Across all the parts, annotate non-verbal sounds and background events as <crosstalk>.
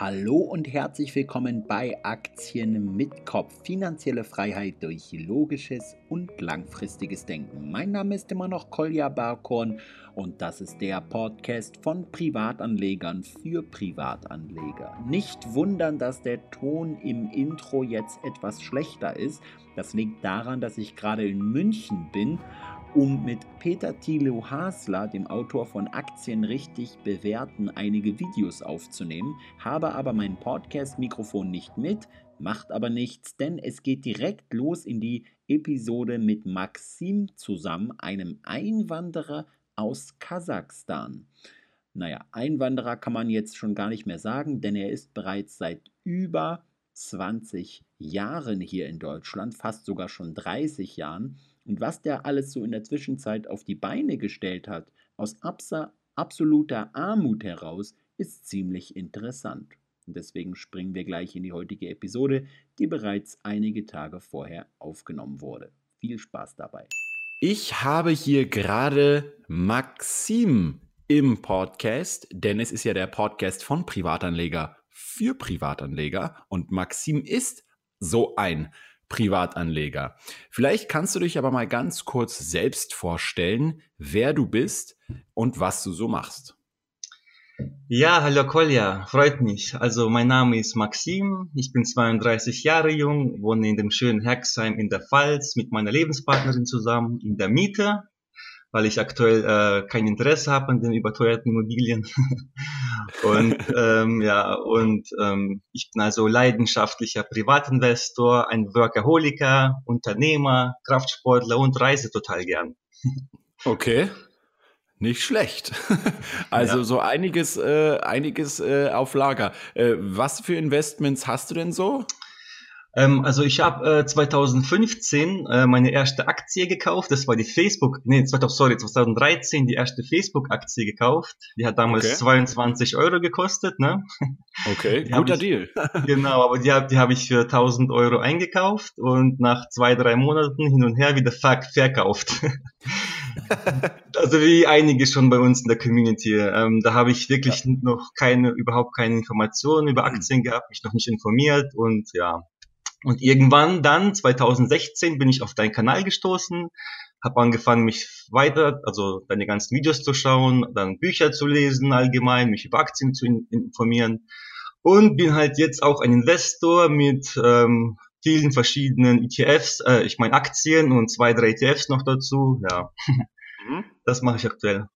Hallo und herzlich willkommen bei Aktien mit Kopf. Finanzielle Freiheit durch logisches und langfristiges Denken. Mein Name ist immer noch Kolja Barkorn und das ist der Podcast von Privatanlegern für Privatanleger. Nicht wundern, dass der Ton im Intro jetzt etwas schlechter ist. Das liegt daran, dass ich gerade in München bin um mit Peter Thilo Hasler, dem Autor von Aktien richtig bewerten, einige Videos aufzunehmen, habe aber mein Podcast-Mikrofon nicht mit, macht aber nichts, denn es geht direkt los in die Episode mit Maxim zusammen, einem Einwanderer aus Kasachstan. Naja, Einwanderer kann man jetzt schon gar nicht mehr sagen, denn er ist bereits seit über 20 Jahren hier in Deutschland, fast sogar schon 30 Jahren und was der alles so in der Zwischenzeit auf die Beine gestellt hat, aus absoluter Armut heraus, ist ziemlich interessant. Und deswegen springen wir gleich in die heutige Episode, die bereits einige Tage vorher aufgenommen wurde. Viel Spaß dabei. Ich habe hier gerade Maxim im Podcast, denn es ist ja der Podcast von Privatanleger für Privatanleger und Maxim ist so ein Privatanleger. Vielleicht kannst du dich aber mal ganz kurz selbst vorstellen, wer du bist und was du so machst. Ja, hallo Kolja, freut mich. Also mein Name ist Maxim, ich bin 32 Jahre jung, wohne in dem schönen Hexheim in der Pfalz mit meiner Lebenspartnerin zusammen in der Miete weil ich aktuell äh, kein Interesse habe an den überteuerten Immobilien. <laughs> und ähm, ja, und ähm, ich bin also leidenschaftlicher Privatinvestor, ein Workaholiker, Unternehmer, Kraftsportler und reise total gern. okay. Nicht schlecht. <laughs> Also ja. so einiges, äh, einiges äh, auf Lager. Äh, was für Investments hast du denn so? Ähm, also ich habe äh, 2015 äh, meine erste Aktie gekauft. Das war die Facebook, nee, 2000, sorry, 2013 die erste Facebook-Aktie gekauft. Die hat damals okay. 22 Euro gekostet. Ne? Okay, <laughs> die guter ich, Deal. <laughs> genau, aber die, die habe ich für 1000 Euro eingekauft und nach zwei, drei Monaten hin und her wieder ver verkauft. <laughs> also wie einige schon bei uns in der Community. Ähm, da habe ich wirklich ja. noch keine, überhaupt keine Informationen über Aktien gehabt, mich noch nicht informiert und ja, und irgendwann dann, 2016, bin ich auf deinen Kanal gestoßen, habe angefangen, mich weiter, also deine ganzen Videos zu schauen, dann Bücher zu lesen allgemein, mich über Aktien zu informieren und bin halt jetzt auch ein Investor mit ähm, vielen verschiedenen ETFs, äh, ich meine Aktien und zwei, drei ETFs noch dazu. Ja, mhm. das mache ich aktuell.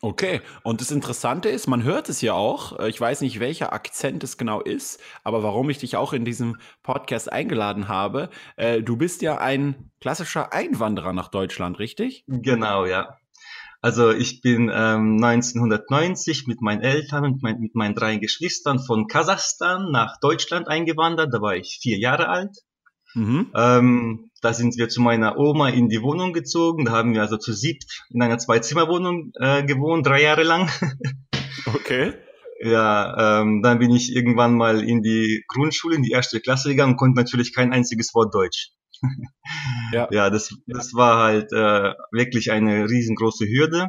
Okay, und das Interessante ist, man hört es ja auch, äh, ich weiß nicht, welcher Akzent es genau ist, aber warum ich dich auch in diesem Podcast eingeladen habe, äh, du bist ja ein klassischer Einwanderer nach Deutschland, richtig? Genau, ja. Also ich bin ähm, 1990 mit meinen Eltern und mein, mit meinen drei Geschwistern von Kasachstan nach Deutschland eingewandert, da war ich vier Jahre alt. Mhm. Ähm, da sind wir zu meiner Oma in die Wohnung gezogen. Da haben wir also zu siebt in einer Zwei-Zimmer-Wohnung äh, gewohnt, drei Jahre lang. <laughs> okay. Ja, ähm, dann bin ich irgendwann mal in die Grundschule, in die erste Klasse gegangen und konnte natürlich kein einziges Wort Deutsch. ja. <laughs> ja, das, das war halt äh, wirklich eine riesengroße Hürde.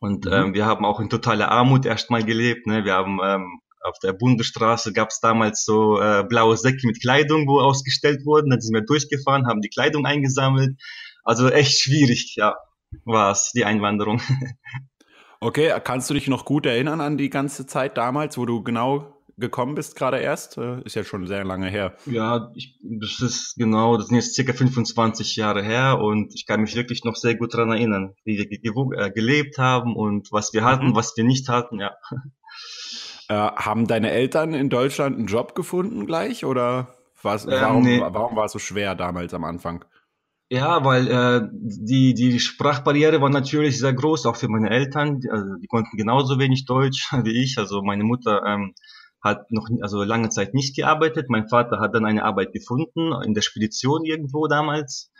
Und mhm. ähm, wir haben auch in totaler Armut erstmal gelebt. Ne? Wir haben ähm, auf der Bundesstraße gab es damals so äh, blaue Säcke mit Kleidung, wo ausgestellt wurden. Dann sind wir durchgefahren, haben die Kleidung eingesammelt. Also echt schwierig, ja, war es, die Einwanderung. <laughs> Okay, kannst du dich noch gut erinnern an die ganze Zeit damals, wo du genau gekommen bist, gerade erst? Äh, ist ja schon sehr lange her. Ja, ich, das ist genau, das sind jetzt circa 25 Jahre her und ich kann mich wirklich noch sehr gut daran erinnern, wie wir ge ge äh, gelebt haben und was wir hatten, mhm. was wir nicht hatten, ja. Äh, haben deine Eltern in Deutschland einen Job gefunden gleich oder ähm, warum, nee. warum war es so schwer damals am Anfang? Ja, weil äh, die, die Sprachbarriere war natürlich sehr groß, auch für meine Eltern. Also die konnten genauso wenig Deutsch <laughs> wie ich. Also meine Mutter ähm, hat noch also lange Zeit nicht gearbeitet. Mein Vater hat dann eine Arbeit gefunden in der Spedition irgendwo damals.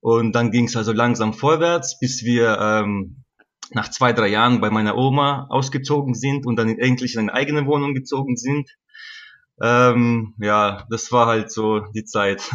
Und dann ging es also langsam vorwärts, bis wir ähm, nach zwei, drei Jahren bei meiner Oma ausgezogen sind und dann endlich in eine eigene Wohnung gezogen sind. Ähm, ja, das war halt so die Zeit.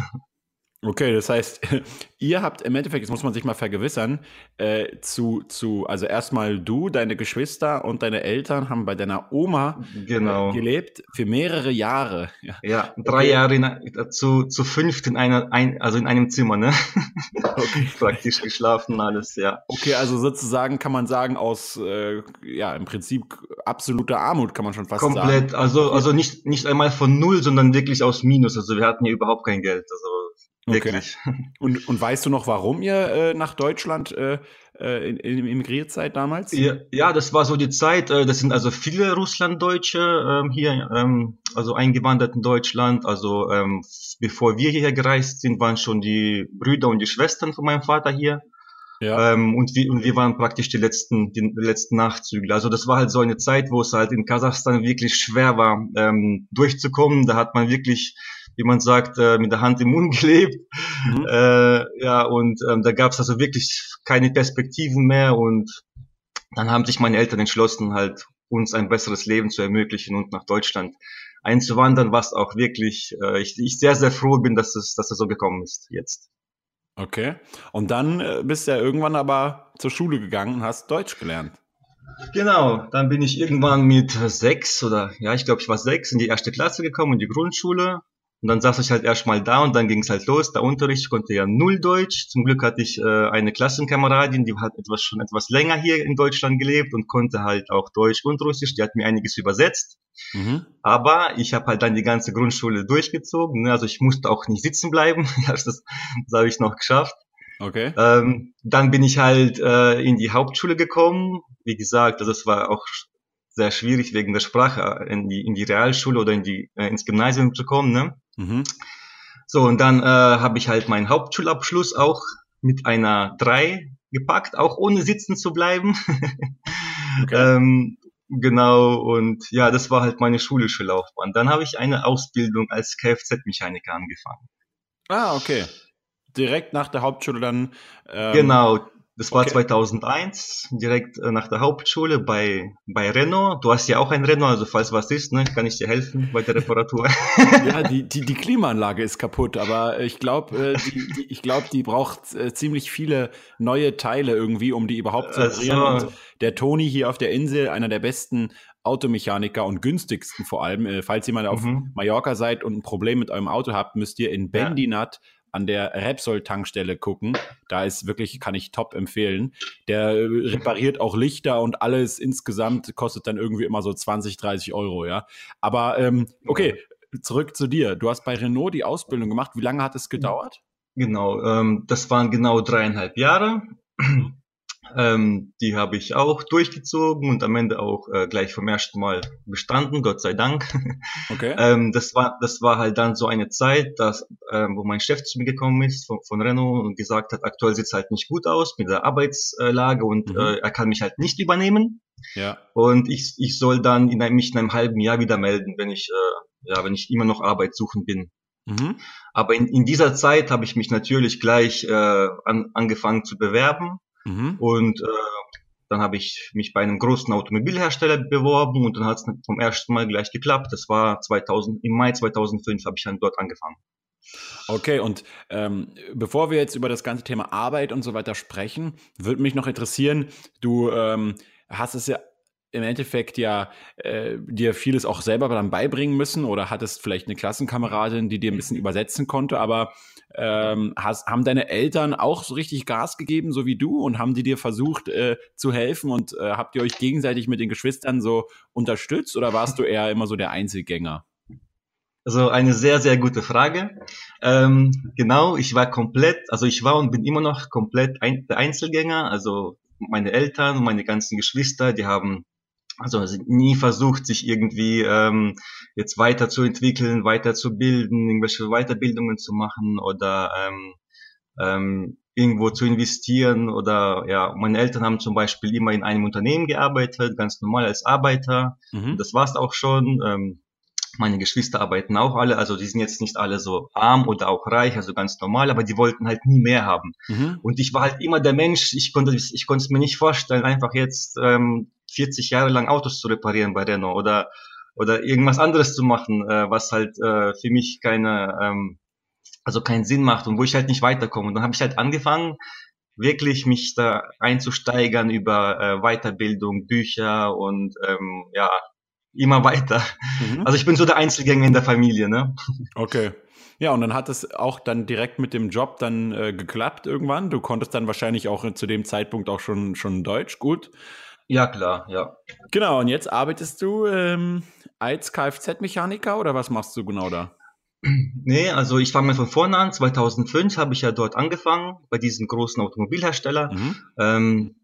Okay, das heißt, <laughs> ihr habt im Endeffekt, jetzt muss man sich mal vergewissern, äh, zu, zu, also erstmal du, deine Geschwister und deine Eltern haben bei deiner Oma genau. äh, gelebt für mehrere Jahre. <laughs> Ja, ja drei. Jahre in, zu, zu fünft in einer, ein, also in einem Zimmer, ne? <laughs> Okay. Praktisch geschlafen, alles, ja. Okay, also sozusagen kann man sagen, aus, äh, ja, im Prinzip absoluter Armut kann man schon fast Komplett, sagen. Komplett, also, also nicht, nicht einmal von null, sondern wirklich aus Minus. Also wir hatten hier überhaupt kein Geld. Also Wirklich. Okay. <laughs> Und, und weißt du noch, warum ihr äh, nach Deutschland äh, äh in, in, emigriert seid damals? Ja, ja, das war so die Zeit. Äh, das sind also viele Russlanddeutsche ähm, hier, ähm, also eingewandert in Deutschland. Also ähm, bevor wir hierher gereist sind, waren schon die Brüder und die Schwestern von meinem Vater hier. Ja. Ähm, und, wir, und wir waren praktisch die letzten, die letzten Nachzügler. Also das war halt so eine Zeit, wo es halt in Kasachstan wirklich schwer war, ähm, durchzukommen. Da hat man wirklich wie man sagt, äh, mit der Hand im Mund <laughs> gelebt. Mhm. Äh, ja, und ähm, da gab es also wirklich keine Perspektiven mehr und dann haben sich meine Eltern entschlossen, halt uns ein besseres Leben zu ermöglichen und nach Deutschland einzuwandern, was auch wirklich äh, ich, ich sehr, sehr froh bin, dass es, dass es so gekommen ist jetzt. Okay. Und dann äh, bist du ja irgendwann aber zur Schule gegangen und hast Deutsch gelernt. Genau, dann bin ich irgendwann mit sechs oder ja, ich glaube, ich war sechs in die erste Klasse gekommen, in die Grundschule. Und dann saß ich halt erstmal da und dann ging es halt los. Der Unterricht konnte ja null Deutsch. Zum Glück hatte ich äh, eine Klassenkameradin, die hat etwas schon etwas länger hier in Deutschland gelebt und konnte halt auch Deutsch und Russisch. Die hat mir einiges übersetzt. Mhm. Aber ich habe halt dann die ganze Grundschule durchgezogen. Ne? Also ich musste auch nicht sitzen bleiben. <laughs> das, das habe ich noch geschafft. Okay. Ähm, dann bin ich halt äh, in die Hauptschule gekommen. Wie gesagt, also es war auch sehr schwierig wegen der Sprache in die, in die Realschule oder in die, äh, ins Gymnasium zu kommen. Ne? Mhm. So, und dann äh, habe ich halt meinen Hauptschulabschluss auch mit einer 3 gepackt, auch ohne sitzen zu bleiben. <laughs> okay. ähm, genau, und ja, das war halt meine schulische Laufbahn. Dann habe ich eine Ausbildung als Kfz-Mechaniker angefangen. Ah, okay. Direkt nach der Hauptschule dann. Ähm, genau, das war okay. 2001, direkt äh, nach der Hauptschule bei, bei Renault. Du hast ja auch ein Renault, also falls was ist, ne, kann ich dir helfen bei der Reparatur. <laughs> ja, die, die, die Klimaanlage ist kaputt, aber ich glaube, äh, die, die, ich glaube, die braucht äh, ziemlich viele neue Teile irgendwie, um die überhaupt zu reparieren. Also, und der Toni hier auf der Insel, einer der besten Automechaniker und günstigsten vor allem. Falls ihr mal auf mhm. Mallorca seid und ein Problem mit eurem Auto habt, müsst ihr in Bendinat ja an der Repsol-Tankstelle gucken. Da ist wirklich, kann ich top empfehlen. Der äh, repariert auch Lichter und alles insgesamt kostet dann irgendwie immer so 20, 30 Euro, ja. Aber ähm, okay, zurück zu dir. Du hast bei Renault die Ausbildung gemacht. Wie lange hat es gedauert? Genau, ähm, das waren genau dreieinhalb Jahre. Ähm, die habe ich auch durchgezogen und am Ende auch äh, gleich vom ersten Mal bestanden, Gott sei Dank. <laughs> Okay. ähm, das war das war halt dann so eine Zeit, dass, ähm, wo mein Chef zu mir gekommen ist von, von Renault und gesagt hat, aktuell sieht's halt nicht gut aus mit der Arbeitslage und mhm. äh, er kann mich halt nicht übernehmen. Ja. Und ich, ich soll dann in einem, mich in einem halben Jahr wieder melden, wenn ich äh, ja wenn ich immer noch Arbeit suchen bin. Mhm. Aber in, in dieser Zeit habe ich mich natürlich gleich äh, an, angefangen zu bewerben Mhm. Und äh, dann habe ich mich bei einem großen Automobilhersteller beworben und dann hat es vom ersten Mal gleich geklappt. Das war 2000, im Mai 2005 habe ich dann dort angefangen. Okay, und ähm, bevor wir jetzt über das ganze Thema Arbeit und so weiter sprechen, würde mich noch interessieren, du ähm, hast es ja im Endeffekt ja äh, dir vieles auch selber dann beibringen müssen oder hattest vielleicht eine Klassenkameradin, die dir ein bisschen übersetzen konnte, aber ähm, hast, haben deine Eltern auch so richtig Gas gegeben, so wie du, und haben die dir versucht äh, zu helfen und äh, habt ihr euch gegenseitig mit den Geschwistern so unterstützt oder warst du eher immer so der Einzelgänger? Also eine sehr, sehr gute Frage. Ähm, genau, ich war komplett, also ich war und bin immer noch komplett ein, der Einzelgänger. Also meine Eltern und meine ganzen Geschwister, die haben also nie versucht, sich irgendwie ähm, jetzt weiterzuentwickeln, weiterzubilden, irgendwelche Weiterbildungen zu machen oder ähm, ähm, irgendwo zu investieren oder ja, meine Eltern haben zum Beispiel immer in einem Unternehmen gearbeitet, ganz normal als Arbeiter. Mhm. Das war's auch schon. Ähm, meine Geschwister arbeiten auch alle, also die sind jetzt nicht alle so arm oder auch reich, also ganz normal, aber die wollten halt nie mehr haben. Mhm. Und ich war halt immer der Mensch, ich konnte, ich konnte es mir nicht vorstellen, einfach jetzt ähm, 40 Jahre lang Autos zu reparieren bei Renault oder oder irgendwas anderes zu machen, äh, was halt äh, für mich keine ähm, also keinen Sinn macht und wo ich halt nicht weiterkomme. Und dann habe ich halt angefangen, wirklich mich da einzusteigern über äh, Weiterbildung, Bücher und ähm, ja, immer weiter. Mhm. Also ich bin so der Einzelgänger in der Familie, ne? Okay. Ja, und dann hat es auch dann direkt mit dem Job dann äh, geklappt irgendwann. Du konntest dann wahrscheinlich auch zu dem Zeitpunkt auch schon, schon Deutsch gut. Ja, klar, ja. Genau, und jetzt arbeitest du ähm, als Kfz-Mechaniker oder was machst du genau da? Nee, also ich fange mal von vorne an. 2005 habe ich ja dort angefangen, bei diesem großen Automobilhersteller. Mhm. Ähm,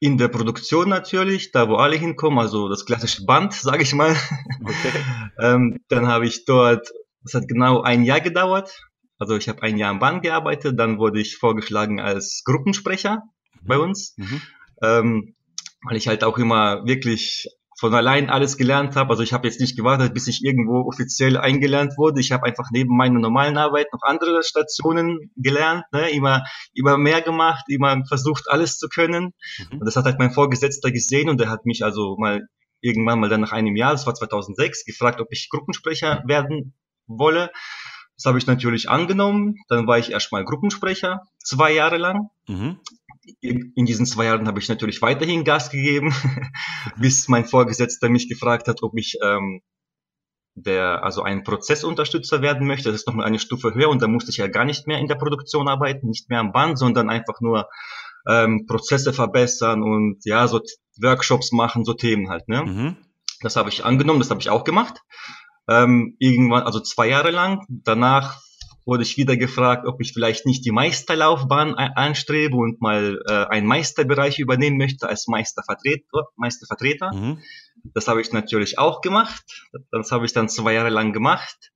in der Produktion natürlich, da wo alle hinkommen, also das klassische Band, sage ich mal. Okay. <laughs> ähm, dann habe ich dort, das hat genau ein Jahr gedauert. Also ich habe ein Jahr am Band gearbeitet, dann wurde ich vorgeschlagen als Gruppensprecher mhm. bei uns. Mhm. Ähm, weil ich halt auch immer wirklich von allein alles gelernt habe. Also ich habe jetzt nicht gewartet, bis ich irgendwo offiziell eingelernt wurde. Ich habe einfach neben meiner normalen Arbeit noch andere Stationen gelernt, ne? immer, immer mehr gemacht, immer versucht, alles zu können. Mhm. Und das hat halt mein Vorgesetzter gesehen und der hat mich also mal irgendwann mal dann nach einem Jahr, das war 2006, gefragt, ob ich Gruppensprecher werden wolle. Das habe ich natürlich angenommen. Dann war ich erstmal Gruppensprecher, zwei Jahre lang. Mhm in, diesen zwei Jahren habe ich natürlich weiterhin Gas gegeben, <laughs> bis mein Vorgesetzter mich gefragt hat, ob ich ähm, der also ein Prozessunterstützer werden möchte. Das ist nochmal eine Stufe höher und da musste ich ja gar nicht mehr in der Produktion arbeiten, nicht mehr am Band, sondern einfach nur ähm, Prozesse verbessern und ja, so Workshops machen, so Themen halt. Ne? Mhm. Das habe ich angenommen, das habe ich auch gemacht. Ähm, irgendwann, also zwei Jahre lang. Danach wurde ich wieder gefragt, ob ich vielleicht nicht die Meisterlaufbahn anstrebe und mal äh, einen Meisterbereich übernehmen möchte als Meistervertreter. Meistervertreter. Mhm. Das habe ich natürlich auch gemacht. Das habe ich dann zwei Jahre lang gemacht.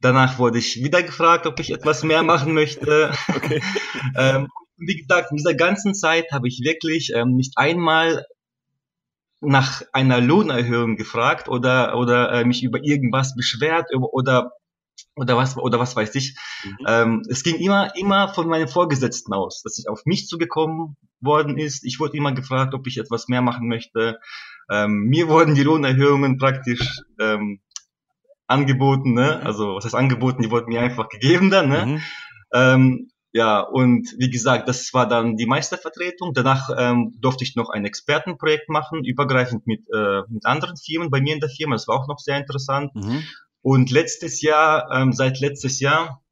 Danach wurde ich wieder gefragt, ob ich etwas mehr machen möchte. <laughs> <laughs> Okay. ähm, wie gesagt, in dieser ganzen Zeit habe ich wirklich ähm, nicht einmal nach einer Lohnerhöhung gefragt oder oder äh, mich über irgendwas beschwert oder oder was oder was weiß ich. Mhm. Ähm, es ging immer immer von meinem Vorgesetzten aus, dass ich auf mich zugekommen worden ist. Ich wurde immer gefragt, ob ich etwas mehr machen möchte. Ähm, mir wurden die Lohnerhöhungen praktisch ähm, angeboten, ne? Mhm. Also was heißt angeboten? Die wurden mir einfach gegeben dann, ne? Mhm. Ähm, ja, und wie gesagt, das war dann die Meistervertretung. Danach ähm, durfte ich noch ein Expertenprojekt machen, übergreifend mit, äh, mit anderen Firmen bei mir in der Firma. Das war auch noch sehr interessant. Mhm. Und letztes Jahr, ähm, seit letztes Jahr,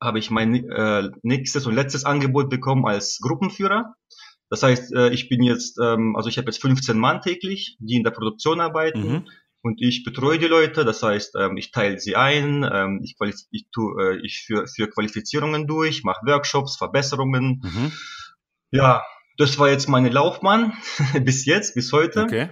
habe ich mein äh, nächstes und letztes Angebot bekommen als Gruppenführer. Das heißt, äh, ich bin jetzt, ähm, also ich habe jetzt 15 Mann täglich, die in der Produktion arbeiten. Mhm. Und ich betreue die Leute, das heißt, ähm, ich teile sie ein, ähm, ich, ich, tu, äh, ich führe für Qualifizierungen durch, mache Workshops, Verbesserungen. Mhm. Ja, das war jetzt meine Laufbahn <laughs> bis jetzt, bis heute. Okay.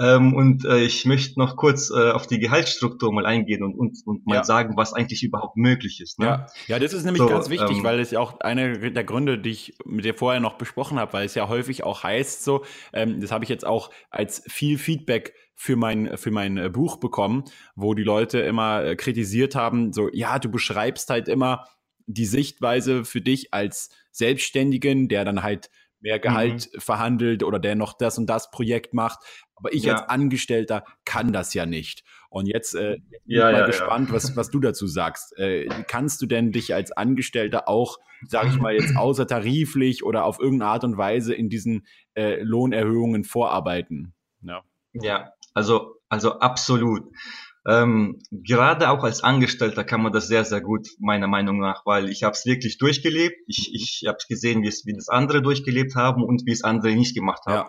Ähm, und äh, ich möchte noch kurz äh, auf die Gehaltsstruktur mal eingehen und, und, und mal ja. sagen, was eigentlich überhaupt möglich ist. Ne? Ja. ja, das ist nämlich so, ganz wichtig, ähm, weil es ja auch einer der Gründe, die ich mit dir vorher noch besprochen habe, weil es ja häufig auch heißt so, ähm, das habe ich jetzt auch als viel Feedback für mein, für mein äh, Buch bekommen, wo die Leute immer äh, kritisiert haben, so, ja, du beschreibst halt immer die Sichtweise für dich als Selbstständigen, der dann halt mehr Gehalt mhm. verhandelt oder der noch das und das Projekt macht. Aber ich ja. als Angestellter kann das ja nicht. Und jetzt äh, bin ja, ich mal ja, gespannt, Was, was du dazu sagst. Äh, kannst du denn dich als Angestellter auch, sage ich mal jetzt, außertariflich oder auf irgendeine Art und Weise in diesen äh, Lohnerhöhungen vorarbeiten? Ja, ja also, also absolut. Ähm, gerade auch als Angestellter kann man das sehr, sehr gut, meiner Meinung nach, weil ich habe es wirklich durchgelebt. Ich, ich habe gesehen, wie es wie das andere durchgelebt haben und wie es andere nicht gemacht haben.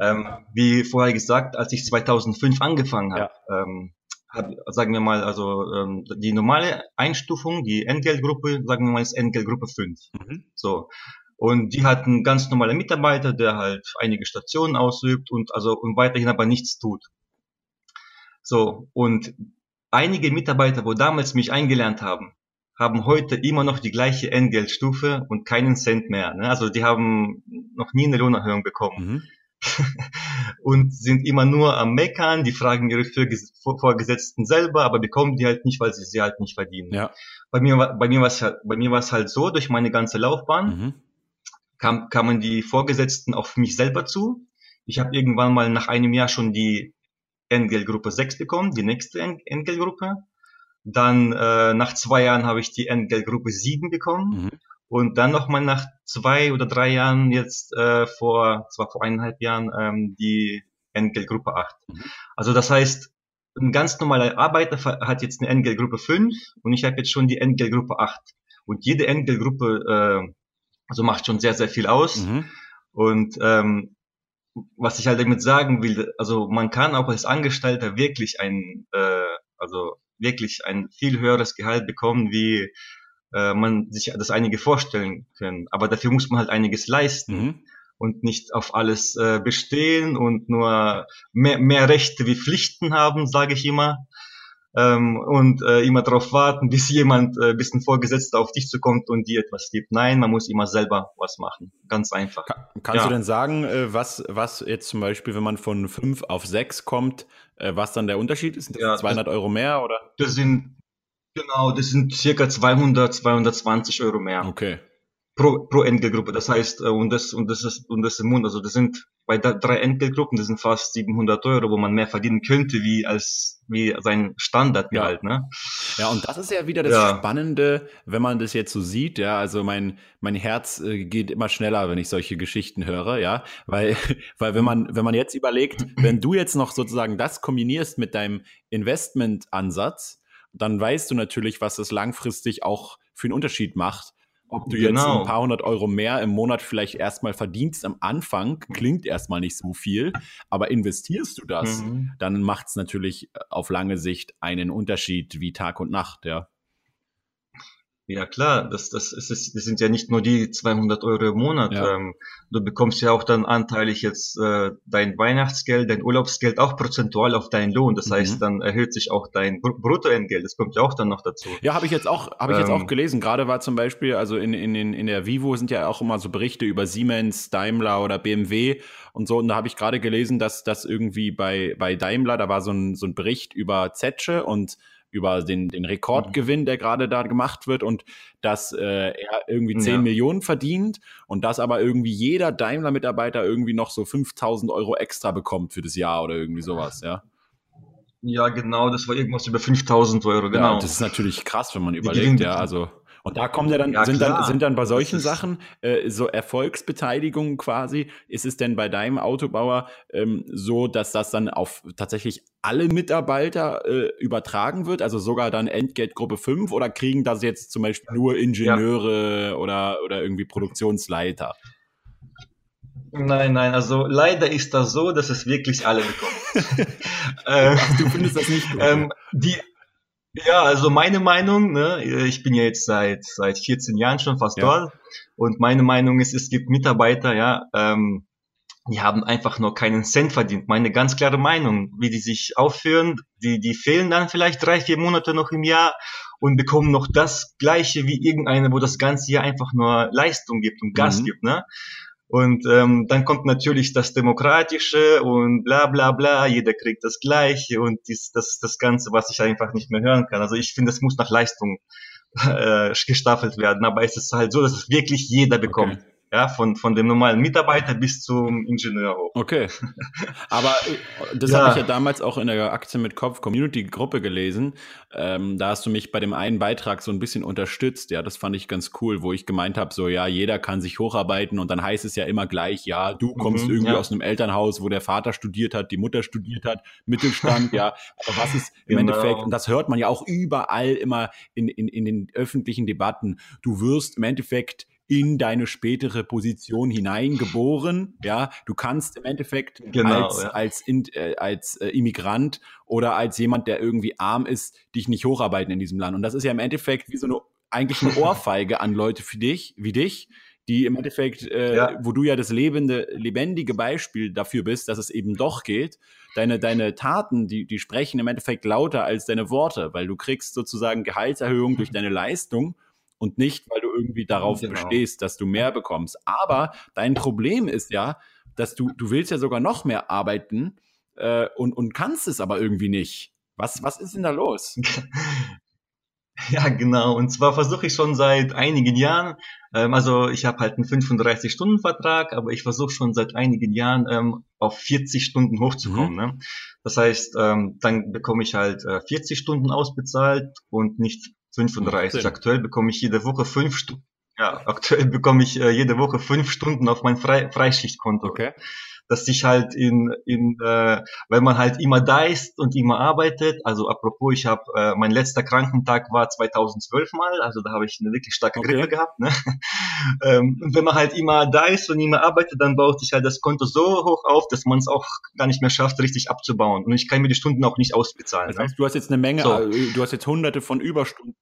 Ja. Ähm, wie vorher gesagt, als ich 2005 angefangen habe, ja. ähm, hab, sagen wir mal, also ähm, die normale Einstufung, die Entgeltgruppe, sagen wir mal, ist Entgeltgruppe 5. Mhm. So. Und die hatten ganz normale Mitarbeiter, der halt einige Stationen ausübt und also und weiterhin aber nichts tut. So, und einige Mitarbeiter, wo damals mich eingelernt haben, haben heute immer noch die gleiche Entgeltstufe und keinen Cent mehr. Ne? Also die haben noch nie eine Lohnerhöhung bekommen. Mhm. <laughs> und sind immer nur am Meckern, die fragen ihre Vorgesetzten selber, aber bekommen die halt nicht, weil sie sie halt nicht verdienen. Ja. Bei mir, bei mir war es halt, bei mir war es halt so, durch meine ganze Laufbahn mhm. kam, kamen die Vorgesetzten auf mich selber zu. Ich habe irgendwann mal nach einem Jahr schon die Entgeltgruppe 6 bekommen, die nächste Entgeltgruppe. Dann äh, nach zwei Jahren habe ich die Entgeltgruppe 7 bekommen. Mhm. Und dann nochmal nach zwei oder drei Jahren jetzt äh, vor, zwar vor eineinhalb Jahren, ähm, die Entgeltgruppe 8. Mhm. Also das heißt, ein ganz normaler Arbeiter hat jetzt eine Entgeltgruppe 5 und ich habe jetzt schon die Entgeltgruppe 8. Und jede Entgeltgruppe äh, also macht schon sehr, sehr viel aus. Mhm. Und ähm, was ich halt damit sagen will, also man kann auch als Angestellter wirklich ein, äh, also wirklich ein viel höheres Gehalt bekommen, wie äh, man sich das einige vorstellen können. Aber dafür muss man halt einiges leisten. Mhm. Und nicht auf alles äh, bestehen und nur mehr, mehr Rechte wie Pflichten haben, sage ich immer ähm, und äh, immer darauf warten, bis jemand, äh, bis ein Vorgesetzter auf dich zukommt und dir etwas gibt. Nein, man muss immer selber was machen. Ganz einfach. Kann, kannst ja. du denn sagen, äh, was, was jetzt zum Beispiel, wenn man von fünf auf sechs kommt, äh, was dann der Unterschied ist? Ja, 200 das, Euro mehr oder? Das sind, genau, das sind circa 200, 220 Euro mehr. Okay pro, pro Entgeltgruppe. Das heißt, äh, und das, und das ist, und das im Mund, also das sind bei drei Entgeltgruppen, das sind fast 700 Euro, wo man mehr verdienen könnte, wie als, wie sein Standardgehalt, ja. ne? Ja, und das ist ja wieder das ja. Spannende, wenn man das jetzt so sieht, ja, also mein, mein Herz äh, geht immer schneller, wenn ich solche Geschichten höre, ja, weil, <laughs> weil wenn man, wenn man jetzt überlegt, wenn du jetzt noch sozusagen das kombinierst mit deinem Investmentansatz, dann weißt du natürlich, was das langfristig auch für einen Unterschied macht ob du genau. jetzt ein paar hundert Euro mehr im Monat vielleicht erstmal verdienst am Anfang, klingt erstmal nicht so viel, aber investierst du das, mhm. dann macht es natürlich äh, auf lange Sicht einen Unterschied wie Tag und Nacht, ja. Ja klar, das, das, ist, das sind ja nicht nur die 200 Euro im Monat. Ja. Ähm, du bekommst ja auch dann anteilig jetzt äh, dein Weihnachtsgeld, dein Urlaubsgeld auch prozentual auf deinen Lohn. Das mhm. heißt, dann erhöht sich auch dein Br Bruttoentgelt. Das kommt ja auch dann noch dazu. Ja, habe ich jetzt auch, habe ich jetzt auch ähm. gelesen. Gerade war zum Beispiel, also in, in, in, in der Vivo sind ja auch immer so Berichte über Siemens, Daimler oder BMW und so. Und da habe ich gerade gelesen, dass das irgendwie bei, bei Daimler, da war so ein, so ein Bericht über Zetsche und über den, den Rekordgewinn, der gerade da gemacht wird und dass äh, er irgendwie 10 ja. Millionen verdient und dass aber irgendwie jeder Daimler-Mitarbeiter irgendwie noch so 5000 Euro extra bekommt für das Jahr oder irgendwie sowas, ja. Ja, genau, das war irgendwas über 5000 Euro, genau. Ja, das ist natürlich krass, wenn man überlegt, ja, also. Und da kommen ja dann, ja, sind dann, sind dann bei solchen Sachen, äh, so Erfolgsbeteiligungen quasi, ist es denn bei deinem Autobauer ähm, so, dass das dann auf tatsächlich alle Mitarbeiter äh, übertragen wird, also sogar dann Entgeltgruppe 5 oder kriegen das jetzt zum Beispiel nur Ingenieure ja. oder, oder irgendwie Produktionsleiter? Nein, nein, also leider ist das so, dass es wirklich alle bekommen. <laughs> <laughs> äh, Ach, du findest das nicht gut. Ähm, die, ja, also meine Meinung, ne, ich bin ja jetzt seit seit 14 Jahren schon fast ja. dort und meine Meinung ist, es gibt Mitarbeiter, ja, ähm, die haben einfach nur keinen Cent verdient. Meine ganz klare Meinung, wie die sich aufführen, die die fehlen dann vielleicht drei vier Monate noch im Jahr und bekommen noch das Gleiche wie irgendeine, wo das ganze Jahr einfach nur Leistung gibt und Gas mhm. gibt, ne? Und ähm, dann kommt natürlich das Demokratische und bla bla bla, jeder kriegt das Gleiche und dies, das das Ganze, was ich einfach nicht mehr hören kann. Also ich finde, es muss nach Leistung <laughs> äh, gestaffelt werden, aber es ist halt so, dass es wirklich jeder bekommt. Okay. Ja, von, von dem normalen Mitarbeiter bis zum Ingenieur hoch. Okay. <laughs> Aber äh, das ja. habe ich ja damals auch in der Aktie mit Kopf Community Gruppe gelesen. Ähm, da hast du mich bei dem einen Beitrag so ein bisschen unterstützt. Ja, das fand ich ganz cool, wo ich gemeint habe, so ja, jeder kann sich hocharbeiten und dann heißt es ja immer gleich, ja, du kommst mhm, irgendwie ja. aus einem Elternhaus, wo der Vater studiert hat, die Mutter studiert hat, Mittelstand, ja. Aber was ist im genau. Endeffekt, und das hört man ja auch überall immer in, in, in den öffentlichen Debatten, du wirst im Endeffekt in deine spätere Position hineingeboren. Ja, du kannst im Endeffekt genau, als, ja. als, in, äh, als äh, Immigrant oder als jemand, der irgendwie arm ist, dich nicht hocharbeiten in diesem Land. Und das ist ja im Endeffekt wie so eine eigentlich eine <laughs> Ohrfeige an Leute für dich, wie dich, die im Endeffekt, äh, ja. wo du ja das lebende, lebendige Beispiel dafür bist, dass es eben doch geht. Deine, deine Taten, die, die sprechen im Endeffekt lauter als deine Worte, weil du kriegst sozusagen Gehaltserhöhung durch deine Leistung und nicht, weil du irgendwie darauf genau. bestehst, dass du mehr bekommst. Aber dein Problem ist ja, dass du, du willst ja sogar noch mehr arbeiten äh, und, und kannst es aber irgendwie nicht. Was, was ist denn da los? <laughs> Ja, genau. Und zwar versuche ich schon seit einigen Jahren, ähm, also ich habe halt einen 35-Stunden-Vertrag, aber ich versuche schon seit einigen Jahren ähm, auf 40 Stunden hochzukommen. Mhm. Ne? Das heißt, ähm, dann bekomme ich halt äh, 40 Stunden ausbezahlt und nicht 35. Aktuell bekomme ich jede Woche fünf Stunden. Ja, aktuell bekomme ich äh, jede Woche fünf Stunden auf mein Fre Freischichtkonto. Okay dass sich halt in, in äh, wenn man halt immer da ist und immer arbeitet, also apropos, ich habe, äh, mein letzter Krankentag war 2012 mal, also da habe ich eine wirklich starke okay. Grippe gehabt. Ne? <laughs> ähm, und wenn man halt immer da ist und immer arbeitet, dann baut sich halt das Konto so hoch auf, dass man es auch gar nicht mehr schafft, richtig abzubauen. Und ich kann mir die Stunden auch nicht ausbezahlen. Das ne? heißt, ne? du hast jetzt eine Menge, so. Äh, du hast jetzt hunderte von Überstunden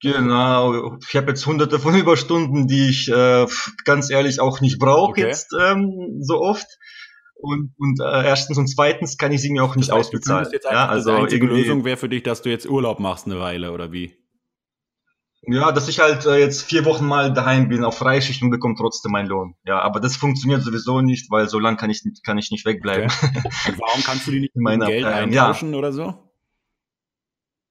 Genau, ich habe jetzt hunderte von <laughs> Überstunden, die ich äh, ganz ehrlich auch nicht brauche okay. jetzt ähm, so oft. Und, und äh, erstens und zweitens kann ich sie mir auch nicht das heißt, ausbezahlen. ja, also die einzige Lösung wäre für dich, dass du jetzt Urlaub machst eine Weile oder wie? Ja, dass ich halt äh, jetzt vier Wochen mal daheim bin auf Freischicht und bekomme trotzdem meinen Lohn. Ja, aber das funktioniert sowieso nicht, weil so lange kann ich, kann ich nicht wegbleiben. Okay. Warum kannst du die nicht <laughs> mit Geld eintauschen ja. oder so?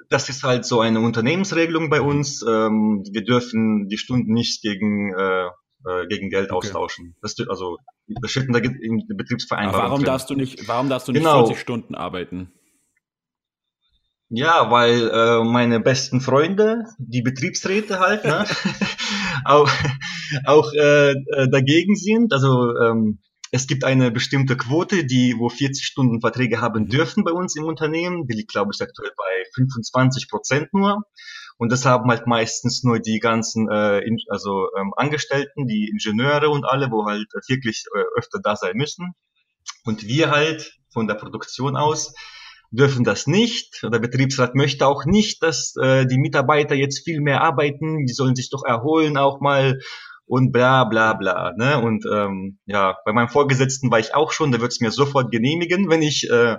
Das ist halt so eine Unternehmensregelung bei uns. Ähm, wir dürfen die Stunden nicht gegen, äh, äh, gegen Geld okay. austauschen. Das, also, das steht in der, in der Betriebsvereinbarung. Aber warum drin. darfst du nicht, warum darfst du nicht genau. 40 Stunden arbeiten? Ja, weil äh, meine besten Freunde, die Betriebsräte halt, ne, <laughs> <laughs> auch, auch äh, äh, dagegen sind. Also ähm, es gibt eine bestimmte Quote, die, wo 40 Stunden Verträge haben mhm. dürfen bei uns im Unternehmen. Die liegt, glaube ich, aktuell bei 25 Prozent nur. Und das haben halt meistens nur die ganzen, äh, in, also ähm, Angestellten, die Ingenieure und alle, wo halt wirklich äh, öfter da sein müssen. Und wir halt von der Produktion aus dürfen das nicht. Der Betriebsrat möchte auch nicht, dass äh, die Mitarbeiter jetzt viel mehr arbeiten. Die sollen sich doch erholen auch mal und bla bla bla. Ne? Und ähm, ja, bei meinem Vorgesetzten war ich auch schon, der wird es mir sofort genehmigen, wenn ich, äh,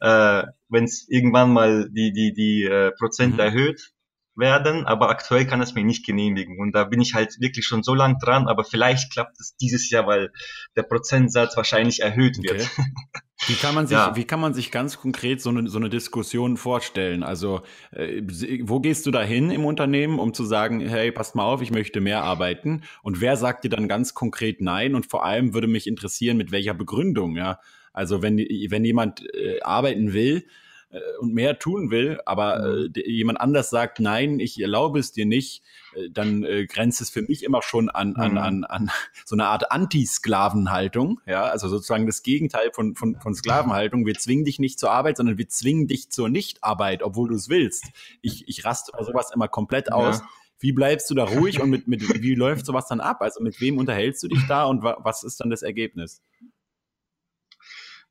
äh, wenn es irgendwann mal die, die, die äh, Prozent mhm. erhöht werden, aber aktuell kann es mir nicht genehmigen. Und da bin ich halt wirklich schon so lang dran, aber vielleicht klappt es dieses Jahr, weil der Prozentsatz wahrscheinlich erhöht wird. <laughs> Wie kann man sich, ja. wie kann man sich ganz konkret so eine, so eine Diskussion vorstellen? Also, äh, wo gehst du da hin im Unternehmen, um zu sagen, hey, passt mal auf, ich möchte mehr arbeiten? Und wer sagt dir dann ganz konkret nein? Und vor allem würde mich interessieren, mit welcher Begründung, ja? Also, wenn, wenn jemand äh, arbeiten will, äh, und mehr tun will, aber mhm. äh, jemand anders sagt, nein, ich erlaube es dir nicht, äh, dann äh, grenzt es für mich immer schon an, an, mhm. an, an <laughs> so eine Art Anti-Sklavenhaltung, ja, also sozusagen das Gegenteil von, von, von Sklavenhaltung. Wir zwingen dich nicht zur Arbeit, sondern wir zwingen dich zur Nichtarbeit, obwohl du es willst. Ich, ich raste bei sowas immer komplett aus. Ja. Wie bleibst du da ruhig und mit, mit, wie läuft sowas dann ab? Also mit wem unterhältst du dich da und wa was ist dann das Ergebnis?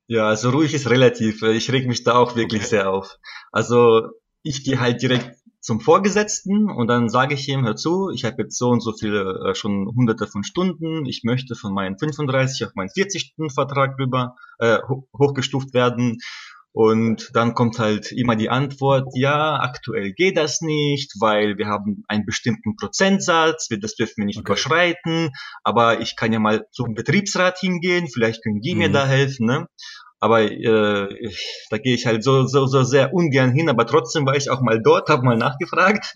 Ja, also ruhig ist relativ. Ich reg mich da auch wirklich okay. sehr auf. Also ich gehe halt direkt zum Vorgesetzten und dann sage ich ihm, hör zu, ich habe jetzt so und so viele, äh, schon hunderte von Stunden, ich möchte von meinen 35 auf meinen 40 Stunden Vertrag rüber äh, hochgestuft werden und dann kommt halt immer die Antwort, ja, aktuell geht das nicht, weil wir haben einen bestimmten Prozentsatz, das dürfen wir nicht okay. überschreiten, aber ich kann ja mal zum Betriebsrat hingehen, vielleicht können die mhm. mir da helfen, ne? Aber äh, ich, da gehe ich halt so, so, so sehr ungern hin, aber trotzdem war ich auch mal dort, habe mal nachgefragt,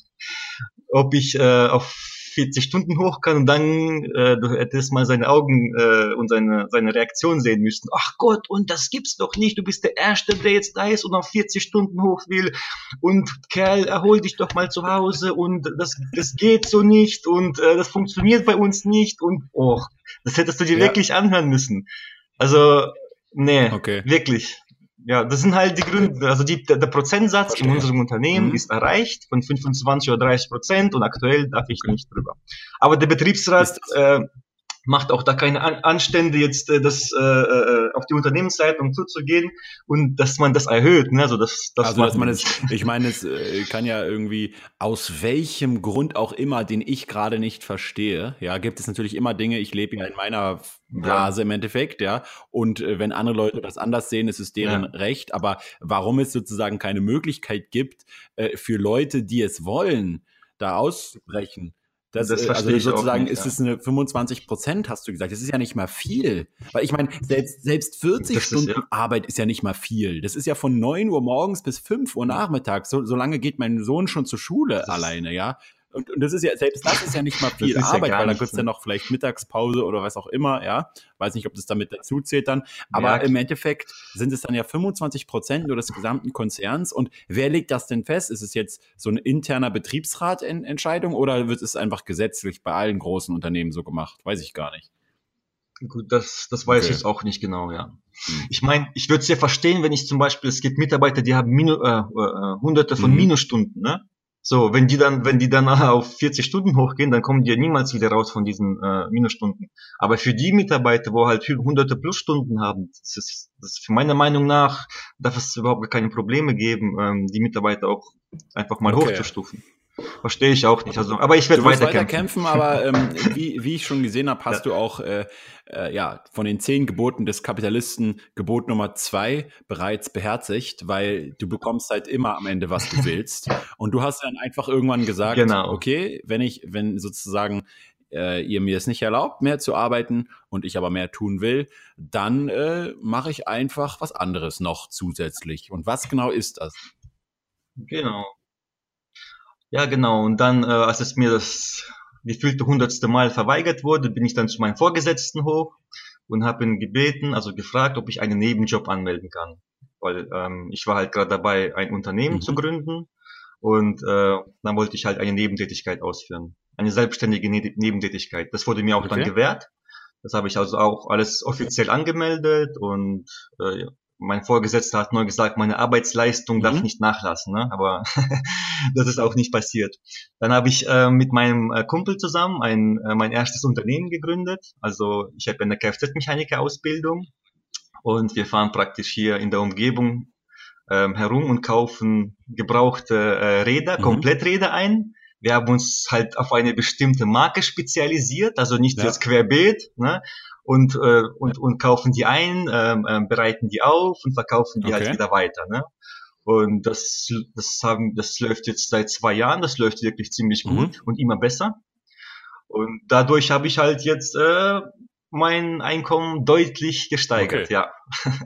ob ich äh, auf 40 Stunden hoch kann und dann, äh, du hättest mal seine Augen äh, und seine, seine Reaktion sehen müssen. Ach Gott, und das gibt's doch nicht. Du bist der Erste, der jetzt da ist und auf 40 Stunden hoch will. Und Kerl, erhol dich doch mal zu Hause und das, das geht so nicht und äh, das funktioniert bei uns nicht und oh, das hättest du dir ja. wirklich anhören müssen. Also, nee, okay. wirklich. Ja, das sind halt die Gründe. Also die, der, der Prozentsatz Verstehe. in unserem Unternehmen mhm. ist erreicht von 25 oder 30 Prozent und aktuell darf ich nicht drüber. Aber der Betriebsrat äh, macht auch da keine An Anstände, jetzt äh, das äh, äh, auf die Unternehmensleitung zuzugehen und dass man das erhöht. Ne? Also, das, das also dass man es, ich meine, es äh, kann ja irgendwie aus welchem Grund auch immer, den ich gerade nicht verstehe, ja, gibt es natürlich immer Dinge, ich lebe ja in meiner Blase ja. im Endeffekt, ja. Und äh, wenn andere Leute das anders sehen, ist es deren ja. Recht. Aber warum es sozusagen keine Möglichkeit gibt, äh, für Leute, die es wollen, da auszubrechen, Das, das äh, also sozusagen nicht, ist es eine 25 Prozent, hast du gesagt. Das ist ja nicht mal viel. Weil ich meine, selbst, selbst 40 das Stunden ist, ja. Arbeit ist ja nicht mal viel. Das ist ja von 9 Uhr morgens bis 5 Uhr nachmittags. So, so lange geht mein Sohn schon zur Schule alleine, ja. Und, und das ist ja, selbst das ist ja nicht mal viel Arbeit, ja weil da gibt's ja noch vielleicht Mittagspause oder was auch immer, ja. Weiß nicht, ob das damit dazu zählt dann. Aber ja. im Endeffekt sind es dann ja 25 Prozent nur des gesamten Konzerns. Und wer legt das denn fest? Ist es jetzt so eine interner Betriebsratentscheidung oder wird es einfach gesetzlich bei allen großen Unternehmen so gemacht? Weiß ich gar nicht. Gut, das, das weiß okay. ich jetzt auch nicht genau, ja. Hm. Ich meine, ich würde es ja verstehen, wenn ich zum Beispiel, es gibt Mitarbeiter, die haben Minu, äh, äh, hunderte von mhm. Minusstunden, ne? So, wenn die dann, wenn die dann <laughs> auf 40 Stunden hochgehen, dann kommen die ja niemals wieder raus von diesen äh, Minusstunden. Aber für die Mitarbeiter, wo halt hunderte Plusstunden haben, das ist, das ist für meiner Meinung nach, darf es überhaupt keine Probleme geben, ähm, die Mitarbeiter auch einfach mal okay. hochzustufen. Verstehe ich auch nicht. Also, aber ich werde weiter, weiter kämpfen. aber ähm, wie, wie ich schon gesehen habe, hast ja. du auch äh, äh, ja von den zehn Geboten des Kapitalisten Gebot Nummer zwei bereits beherzigt, weil du bekommst halt immer am Ende, was du <laughs> willst. Und du hast dann einfach irgendwann gesagt, genau. okay, wenn ich, wenn sozusagen äh, ihr mir es nicht erlaubt, mehr zu arbeiten und ich aber mehr tun will, dann äh, mache ich einfach was anderes noch zusätzlich. Und was genau ist das? Genau. Ja, genau. Und dann, äh, als es mir das gefühlte hundertste Mal verweigert wurde, bin ich dann zu meinem Vorgesetzten hoch und habe ihn gebeten, also gefragt, ob ich einen Nebenjob anmelden kann. Weil ähm, ich war halt gerade dabei, ein Unternehmen mhm. zu gründen und äh, dann wollte ich halt eine Nebentätigkeit ausführen. Eine selbstständige ne Nebentätigkeit. Das wurde mir auch okay. dann gewährt. Das habe ich also auch alles offiziell angemeldet und äh, mein Vorgesetzter hat nur gesagt, meine Arbeitsleistung mhm. darf nicht nachlassen, ne? aber <laughs> das ist auch nicht passiert. Dann habe ich äh, mit meinem äh, Kumpel zusammen ein, äh, mein erstes Unternehmen gegründet. Also ich habe eine Kfz-Mechaniker-Ausbildung und wir fahren praktisch hier in der Umgebung ähm, herum und kaufen gebrauchte äh, Räder, mhm. Kompletträder ein. Wir haben uns halt auf eine bestimmte Marke spezialisiert, also nicht ja. jetzt querbeet, ne? Und, äh, und, und kaufen die ein, ähm, bereiten die auf und verkaufen die halt okay. halt wieder weiter. Ne? Und das, das, haben, das läuft jetzt seit zwei Jahren, das läuft wirklich ziemlich mhm. gut und immer besser. Und dadurch habe ich halt jetzt äh, mein Einkommen deutlich gesteigert, okay. ja. <laughs>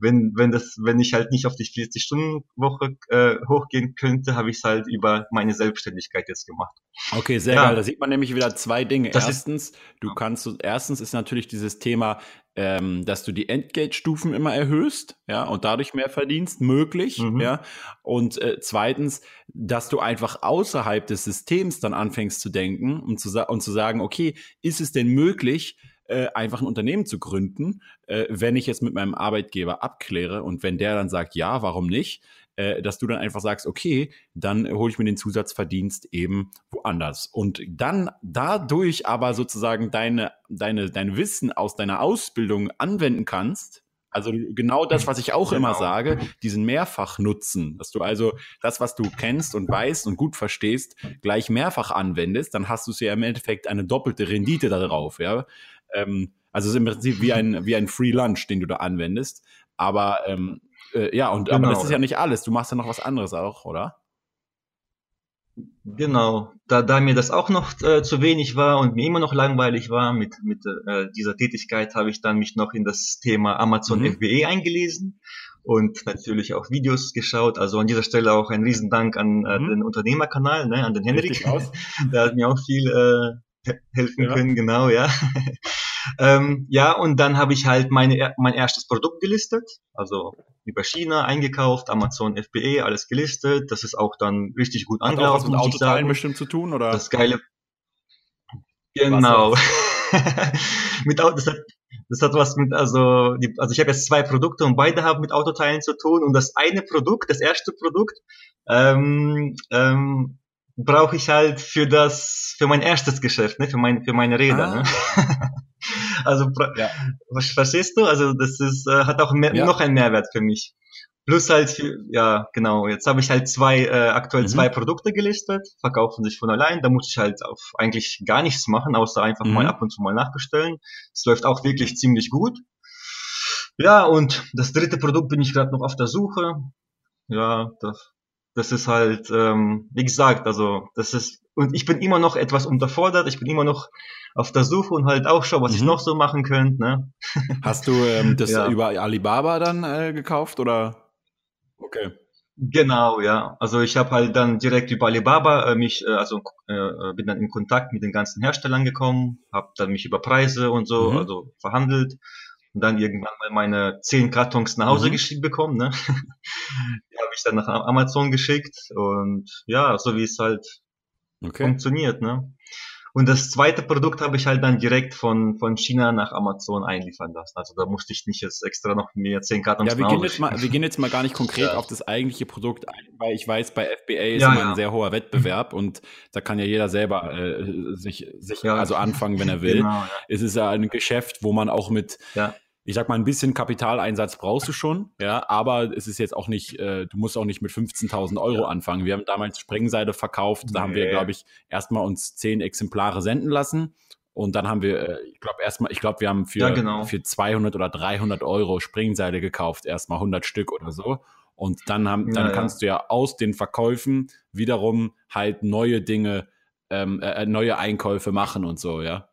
wenn, wenn das, wenn ich halt nicht auf die 40-Stunden-Woche äh, hochgehen könnte, habe ich es halt über meine Selbstständigkeit jetzt gemacht. Okay, sehr ja. geil. Da sieht man nämlich wieder zwei Dinge. Das erstens, ist, du kannst, erstens ist natürlich dieses Thema, ähm, dass du die Entgeltstufen immer erhöhst, ja, und dadurch mehr verdienst, möglich, mhm. ja. Und äh, zweitens, dass du einfach außerhalb des Systems dann anfängst zu denken und zu, und zu sagen, okay, ist es denn möglich, äh, einfach ein Unternehmen zu gründen, äh, wenn ich jetzt mit meinem Arbeitgeber abkläre und wenn der dann sagt, ja, warum nicht, äh, dass du dann einfach sagst, okay, dann hole ich mir den Zusatzverdienst eben woanders. Und dann dadurch aber sozusagen deine, deine, dein Wissen aus deiner Ausbildung anwenden kannst, also genau das, was ich auch genau. immer sage, diesen Mehrfachnutzen, dass du also das, was du kennst und weißt und gut verstehst, gleich mehrfach anwendest, dann hast du ja im Endeffekt eine doppelte Rendite darauf, ja. Ähm, also es ist im Prinzip wie ein, wie ein Free Lunch, den du da anwendest. Aber ähm, äh, ja, und genau. aber das genau. ist ja nicht alles. Du machst ja noch was anderes auch, oder? Genau, da, da mir das auch noch äh, zu wenig war und mir immer noch langweilig war mit, mit äh, dieser Tätigkeit, habe ich dann mich noch in das Thema Amazon mhm. FBE eingelesen und natürlich auch Videos geschaut. Also an dieser Stelle auch ein Riesendank an äh, mhm. den Unternehmerkanal, ne, an den Henrik. <laughs> Der hat mir auch viel äh, helfen ja. können, genau, ja. <laughs> ähm, ja, und dann habe ich halt meine, mein erstes Produkt gelistet, also über China eingekauft, Amazon FBE, alles gelistet. Das ist auch dann richtig gut angelaufen. Hat auch was mit Autoteilen bestimmt zu tun, oder? Das geile. Genau. <laughs> mit Auto, das hat, das hat was mit, also, die, also ich habe jetzt zwei Produkte und beide haben mit Autoteilen zu tun. Und das eine Produkt, das erste Produkt, ähm, ähm, brauche ich halt für das, für mein erstes Geschäft, ne, für mein, für meine Räder. Ne? Ah. Ne? <laughs> also, ja. was verstehst du? Also, das ist, äh, hat auch mehr, ja. noch einen Mehrwert für mich. Plus halt, für, ja, genau, jetzt habe ich halt zwei, äh, aktuell mhm. zwei Produkte gelistet, verkaufen sich von allein, da muss ich halt auf eigentlich gar nichts machen, außer einfach mhm. mal ab und zu mal nachbestellen. Es läuft auch wirklich ziemlich gut. Ja, und das dritte Produkt bin ich gerade noch auf der Suche. Ja, das das ist halt, ähm, wie gesagt, also das ist und ich bin immer noch etwas unterfordert, ich bin immer noch auf der Suche und halt auch schon, was mhm. ich noch so machen könnte. Ne? <laughs> Hast du ähm, das ja. über Alibaba dann äh, gekauft oder? Okay. Genau, ja. Also ich habe halt dann direkt über Alibaba äh, mich, äh, also äh, bin dann in Kontakt mit den ganzen Herstellern gekommen, habe dann mich über Preise und so, mhm. also verhandelt und dann irgendwann mal meine zehn Kartons nach Hause mhm. geschickt bekommen. Ne? <laughs> Die habe ich dann nach Amazon geschickt und ja, so wie es halt okay. funktioniert. Ne? Und das zweite Produkt habe ich halt dann direkt von, von China nach Amazon einliefern lassen. Also da musste ich nicht jetzt extra noch mehr 10 Kartons Ja, wir gehen, jetzt mal, wir gehen jetzt mal gar nicht konkret ja. auf das eigentliche Produkt ein, weil ich weiß, bei FBA ist ja, immer ja. ein sehr hoher Wettbewerb und da kann ja jeder selber äh, sich, sich also anfangen, wenn er <laughs> will. Genau, es ist ja ein Geschäft, wo man auch mit ich sag mal, ein bisschen Kapitaleinsatz brauchst du schon, ja, aber es ist jetzt auch nicht, äh, du musst auch nicht mit 15.000 Euro ja. anfangen. Wir haben damals Sprengseide verkauft, da nee. haben wir, glaube ich, erstmal uns zehn Exemplare senden lassen und dann haben wir, äh, ich glaube erstmal, ich glaube, wir haben für, ja, genau. für 200 oder 300 Euro Springseile gekauft, erstmal 100 Stück oder so. Und dann haben, dann ja, kannst du ja aus den Verkäufen wiederum halt neue Dinge, ähm, äh, äh neue Einkäufe machen und so, ja.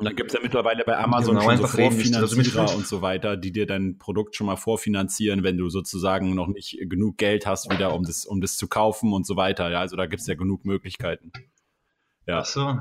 Und dann gibt es ja mittlerweile bei Amazon genau, schon so Vorfinanzierer also und so weiter, die dir dein Produkt schon mal vorfinanzieren, wenn du sozusagen noch nicht genug Geld hast, wieder um das, um das zu kaufen und so weiter. Ja, also da gibt es ja genug Möglichkeiten. Ja. Ach so.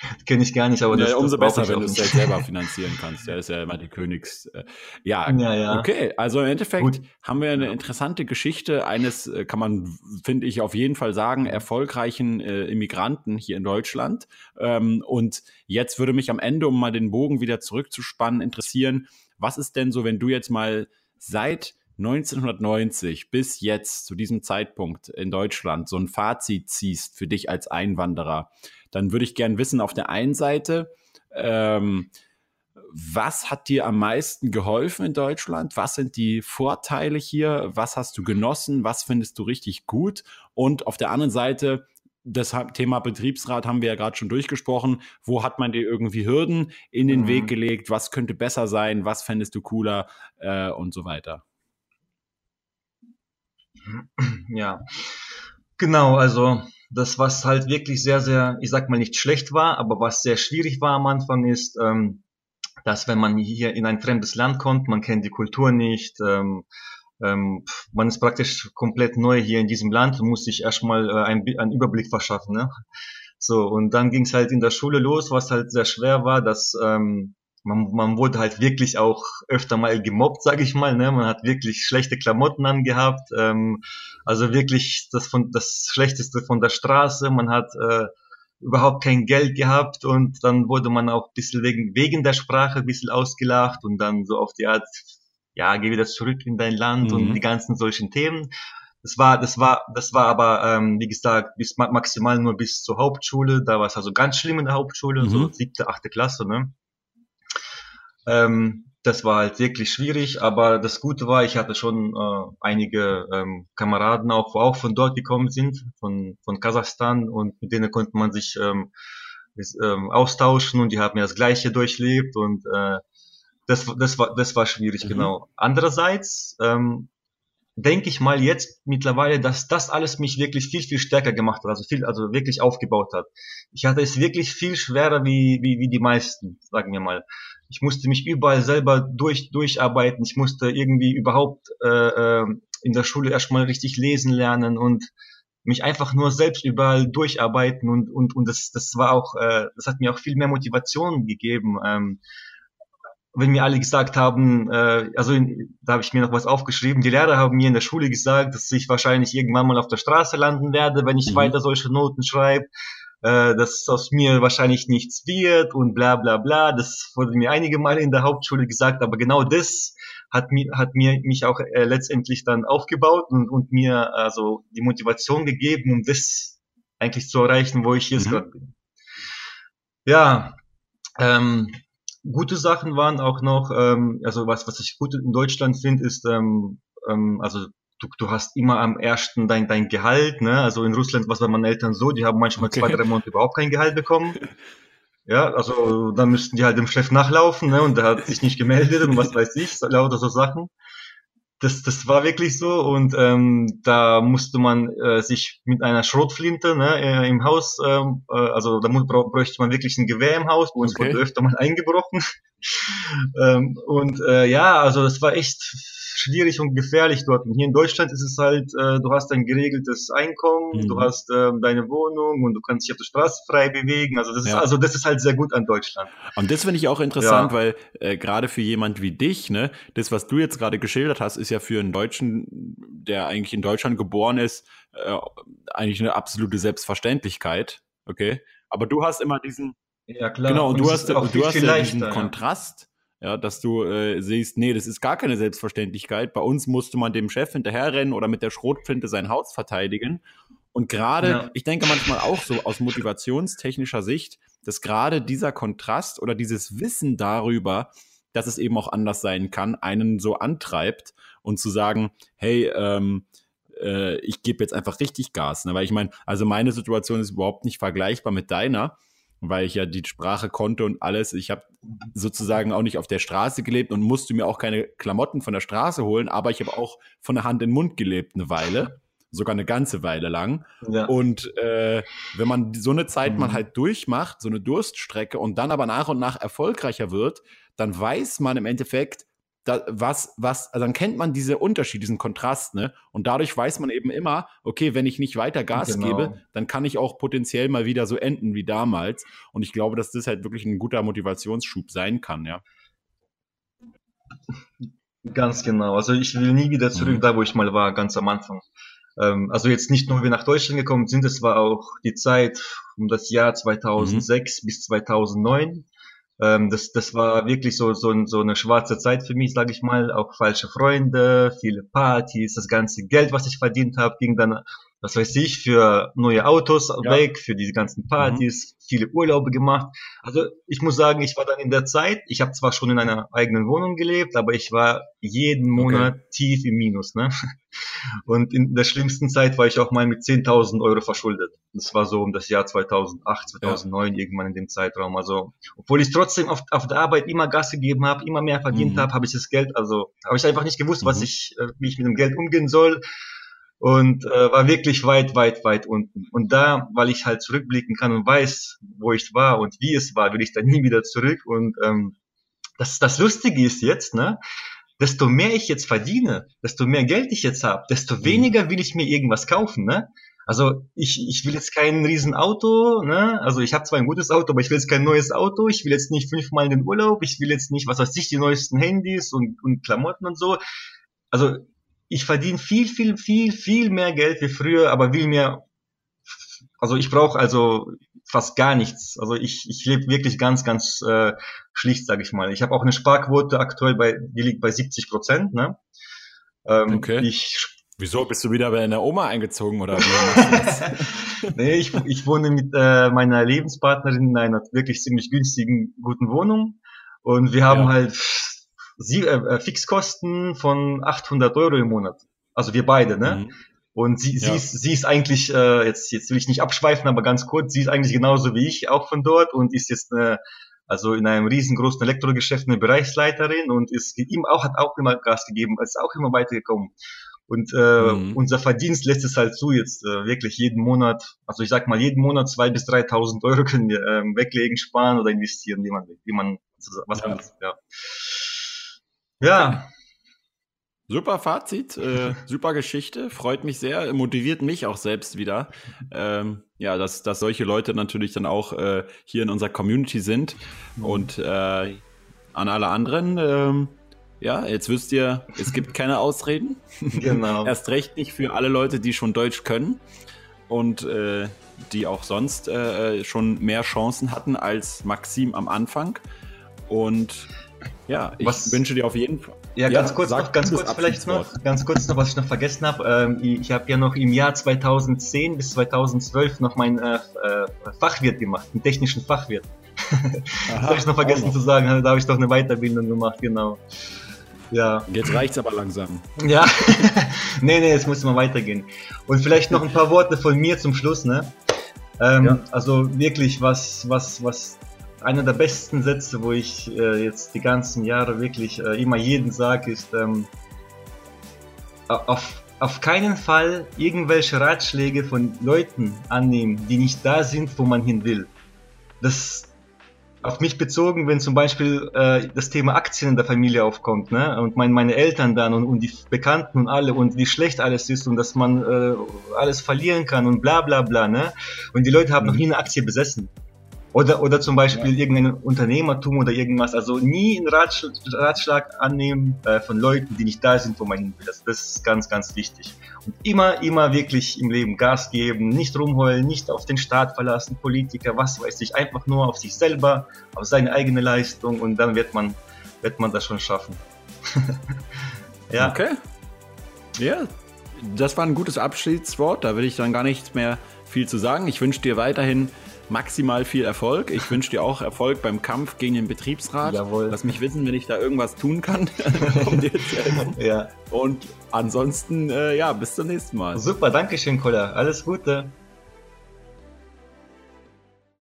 <laughs> Kenne ich gar nicht, aber das, ja, umso das besser, wenn du es halt selber <laughs> finanzieren kannst. Ja, ist ja immer die Königs. Äh, ja, ja, ja, okay. Also im Endeffekt Gut. haben wir eine interessante Geschichte eines, äh, kann man, finde ich, auf jeden Fall sagen, erfolgreichen äh, Immigranten hier in Deutschland. Ähm, und jetzt würde mich am Ende, um mal den Bogen wieder zurückzuspannen, interessieren, was ist denn so, wenn du jetzt mal seit 1990 bis jetzt zu diesem Zeitpunkt in Deutschland so ein Fazit ziehst für dich als Einwanderer? dann würde ich gern wissen, auf der einen Seite, ähm, was hat dir am meisten geholfen in Deutschland? Was sind die Vorteile hier? Was hast du genossen? Was findest du richtig gut? Und auf der anderen Seite, das Thema Betriebsrat haben wir ja gerade schon durchgesprochen. Wo hat man dir irgendwie Hürden in den mhm. Weg gelegt? Was könnte besser sein? Was fändest du cooler? Äh, und so weiter. Ja, genau. Also das, was halt wirklich sehr, sehr, ich sag mal nicht schlecht war, aber was sehr schwierig war am Anfang ist, ähm, dass wenn man hier in ein fremdes Land kommt, man kennt die Kultur nicht, ähm, ähm, man ist praktisch komplett neu hier in diesem Land und muss sich erstmal äh, einen, einen Überblick verschaffen. Ne? So, und dann ging es halt in der Schule los, was halt sehr schwer war, dass ähm, man, man wurde halt wirklich auch öfter mal gemobbt, sage ich mal. Ne? Man hat wirklich schlechte Klamotten angehabt, ähm, also wirklich das von das Schlechteste von der Straße. Man hat äh, überhaupt kein Geld gehabt und dann wurde man auch ein bisschen wegen, wegen der Sprache ein bisschen ausgelacht und dann so auf die Art, ja, geh wieder zurück in dein Land mhm. und die ganzen solchen Themen. Das war, das war, das war aber, ähm, wie gesagt, bis maximal nur bis zur Hauptschule. Da war es also ganz schlimm in der Hauptschule, mhm. so siebte, achte Klasse, ne? Ähm, das war halt wirklich schwierig, aber das Gute war, ich hatte schon äh, einige ähm, Kameraden auch, wo auch von dort gekommen sind, von, von Kasachstan und mit denen konnte man sich ähm, ähm, austauschen und die haben ja das Gleiche durchlebt und äh, das, das, war, das war schwierig, mhm. genau. Andererseits ähm, denke ich mal jetzt mittlerweile, dass das alles mich wirklich viel, viel stärker gemacht hat, also viel, also wirklich aufgebaut hat. Ich hatte es wirklich viel schwerer wie, wie, wie die meisten, sagen wir mal. Ich musste mich überall selber durch, durcharbeiten. Ich musste irgendwie überhaupt äh, äh, in der Schule erstmal richtig lesen lernen und mich einfach nur selbst überall durcharbeiten und und und das das war auch äh, das hat mir auch viel mehr Motivation gegeben ähm, wenn mir alle gesagt haben, äh, also in, da habe ich mir noch was aufgeschrieben, die Lehrer haben mir in der Schule gesagt, dass ich wahrscheinlich irgendwann mal auf der Straße landen werde, wenn ich mhm. weiter solche Noten schreibe äh, dass aus mir wahrscheinlich nichts wird und bla bla bla. Das wurde mir einige Male in der Hauptschule gesagt, aber genau das hat mir, hat mir mich auch äh, letztendlich dann aufgebaut und, und mir also die Motivation gegeben, um das eigentlich zu erreichen, wo ich jetzt mhm. gerade bin. Ja, ähm, gute Sachen waren auch noch, ähm, also was, was ich gut in Deutschland finde, ist, ähm, ähm, also du, du hast immer am ersten dein, dein Gehalt, ne? Also in Russland war es bei meinen Eltern so, die haben manchmal okay. zwei, drei Monate überhaupt kein Gehalt bekommen. <laughs> Ja, also dann müssten die halt dem Chef nachlaufen, ne? Und der hat sich nicht gemeldet und was weiß ich, lauter so Sachen. Das, das war wirklich so und ähm, da musste man äh, sich mit einer Schrotflinte ne, äh, im Haus, ähm, äh, also da bräuchte man wirklich ein Gewehr im Haus, bei uns okay. wurde öfter mal <laughs> eingebrochen. ähm, und äh, ja, also das war echt schwierig und gefährlich dort. Und hier in Deutschland ist es halt, äh, du hast ein geregeltes Einkommen, mhm. du hast äh, deine Wohnung und du kannst dich auf der Straße frei bewegen. Also das ja. ist also das ist halt sehr gut an Deutschland. Und das finde ich auch interessant, ja. weil äh, gerade für jemand wie dich, ne, das was du jetzt gerade geschildert hast, ist ja für einen Deutschen, der eigentlich in Deutschland geboren ist, äh, eigentlich eine absolute Selbstverständlichkeit. Okay, aber du hast immer diesen ja, klar. Genau, und, und du hast, du hast ja diesen. Kontrast ja, dass du äh, siehst, nee, das ist gar keine Selbstverständlichkeit. Bei uns musste man dem Chef hinterherrennen oder mit der Schrotflinte sein Haus verteidigen. Und gerade, ja. ich denke manchmal auch so aus motivationstechnischer Sicht, dass gerade dieser Kontrast oder dieses Wissen darüber, dass es eben auch anders sein kann, einen so antreibt und zu sagen, hey, ähm, äh, ich gebe jetzt einfach richtig Gas. Ne? Weil ich meine, also meine Situation ist überhaupt nicht vergleichbar mit deiner weil ich ja die Sprache konnte und alles. Ich habe sozusagen auch nicht auf der Straße gelebt und musste mir auch keine Klamotten von der Straße holen, aber ich habe auch von der Hand in den Mund gelebt eine Weile, sogar eine ganze Weile lang. Ja. Und äh, wenn man so eine Zeit mhm. mal halt durchmacht, so eine Durststrecke und dann aber nach und nach erfolgreicher wird, dann weiß man im Endeffekt, da, was, was, also dann kennt man diese Unterschied, diesen Kontrast, ne? Und dadurch weiß man eben immer, okay, wenn ich nicht weiter Gas genau. gebe, dann kann ich auch potenziell mal wieder so enden wie damals. Und ich glaube, dass das halt wirklich ein guter Motivationsschub sein kann, ja. Ganz genau. Also ich will nie wieder zurück mhm. da, wo ich mal war, ganz am Anfang. Ähm, also jetzt nicht nur, wie wir nach Deutschland gekommen sind, es war auch die Zeit um das Jahr 2006 mhm. bis 2009 ähm, das, das war wirklich so, so, so eine schwarze Zeit für mich, sage ich mal. Auch falsche Freunde, viele Partys, das ganze Geld, was ich verdient habe, ging dann was weiß ich, für neue Autos ja. weg, für diese ganzen mhm. Partys, mhm. viele Urlaube gemacht. Also ich muss sagen, ich war dann in der Zeit, ich habe zwar schon in einer eigenen Wohnung gelebt, aber ich war jeden Monat okay. tief im Minus. Ne? <laughs> Und in der schlimmsten Zeit war ich auch mal mit 10.000 Euro verschuldet. Das war so um das Jahr 2008, 2009, ja. irgendwann in dem Zeitraum. Also obwohl ich trotzdem auf, auf der Arbeit immer Gas gegeben habe, immer mehr verdient mhm. habe, habe ich das Geld, also habe ich einfach nicht gewusst, mhm. was ich, äh, wie ich mit dem Geld umgehen soll und äh, war wirklich weit, weit, weit unten. Und da, weil ich halt zurückblicken kann und weiß, wo ich war und wie es war, will ich da nie wieder zurück. Und ähm, das, das Lustige ist jetzt, ne? Desto mehr ich jetzt verdiene, desto mehr Geld ich jetzt habe, desto mhm. weniger will ich mir irgendwas kaufen, ne? Also ich, ich will jetzt kein Riesenauto, ne? Also ich habe zwar ein gutes Auto, aber ich will jetzt kein neues Auto. Ich will jetzt nicht fünfmal in den Urlaub. Ich will jetzt nicht, was weiß ich, die neuesten Handys und, und Klamotten und so. Also ich verdiene viel, viel, viel, viel mehr Geld wie früher, aber will mir, also ich brauche also fast gar nichts. Also ich, ich lebe wirklich ganz, ganz äh, schlicht, sage ich mal. Ich habe auch eine Sparquote aktuell bei, die liegt bei 70 Prozent. Ne? Ähm, okay. Ich, Wieso bist du wieder bei einer Oma eingezogen oder wie? <laughs> <laughs> nee, ich, ich wohne mit äh, meiner Lebenspartnerin in einer wirklich ziemlich günstigen, guten Wohnung und wir haben ja. halt sie, äh, äh Fixkosten von 800 Euro im Monat. Also wir beide, ne? Mhm. Und sie, ja. sie, ist, sie ist eigentlich, äh, jetzt, jetzt will ich nicht abschweifen, aber ganz kurz, sie ist eigentlich genauso wie ich, auch von dort und ist jetzt eine, also in einem riesengroßen Elektrogeschäft eine Bereichsleiterin und ist ihm auch, hat auch immer Gas gegeben, ist auch immer weitergekommen. Und äh, mhm. unser Verdienst lässt es halt zu, jetzt äh, wirklich jeden Monat, also ich sag mal, jeden Monat zwei bis 3.000 Euro können wir ähm, weglegen, sparen oder investieren, wie man, wie man was ja. man, ja. Ja. Super Fazit, äh, super Geschichte, freut mich sehr, motiviert mich auch selbst wieder. Ähm, ja, dass, dass solche Leute natürlich dann auch äh, hier in unserer Community sind. Und äh, an alle anderen, ähm, ja, jetzt wisst ihr, es gibt keine Ausreden. <laughs> Genau. Erst recht nicht für alle Leute, die schon Deutsch können und äh, die auch sonst äh, schon mehr Chancen hatten als Maxim am Anfang. Und ja, ich was, wünsche dir auf jeden Fall. Ja, ganz ja, kurz, noch, ganz kurz vielleicht noch, ganz kurz noch, was ich noch vergessen habe. Ähm, ich habe ja noch im Jahr 2010 bis 2012 noch mein äh, äh, Fachwirt gemacht, einen technischen Fachwirt. <laughs> Das habe ich noch vergessen noch. zu sagen. Da habe ich doch eine Weiterbildung gemacht, genau. Ja. Jetzt reicht's aber langsam. Ja. <laughs> nee, nee, jetzt muss mal weitergehen. Und vielleicht noch ein paar Worte von mir zum Schluss, ne? Ähm, ja. Also wirklich, was, was, was einer der besten Sätze, wo ich äh, jetzt die ganzen Jahre wirklich äh, immer jeden sage, ist, ähm, auf, auf keinen Fall irgendwelche Ratschläge von Leuten annehmen, die nicht da sind, wo man hin will. Das auf mich bezogen, wenn zum Beispiel äh, das Thema Aktien in der Familie aufkommt, ne? Und mein, meine Eltern dann und, und die Bekannten und alle und wie schlecht alles ist und dass man äh, alles verlieren kann und bla bla bla, ne? Und die Leute haben mhm. noch nie eine Aktie besessen. Oder, oder zum Beispiel ja. irgendein Unternehmertum oder irgendwas. Also nie einen Ratschlag, Ratschlag annehmen äh, von Leuten, die nicht da sind, wo man hin will. Das, das ist ganz, ganz wichtig. Und immer, immer wirklich im Leben Gas geben, nicht rumheulen, nicht auf den Staat verlassen, Politiker, was weiß ich, einfach nur auf sich selber, auf seine eigene Leistung und dann wird man, wird man das schon schaffen. <laughs> ja. Okay. Ja, das war ein gutes Abschiedswort. Da will ich dann gar nichts mehr viel zu sagen. Ich wünsche dir weiterhin maximal viel Erfolg. Ich wünsche dir auch Erfolg beim Kampf gegen den Betriebsrat. Jawohl. Lass mich wissen, wenn ich da irgendwas tun kann, <laughs> um dir zu helfen. Ja. Und ansonsten, äh, ja, bis zum nächsten Mal. Super, danke schön, Koller. Alles Gute.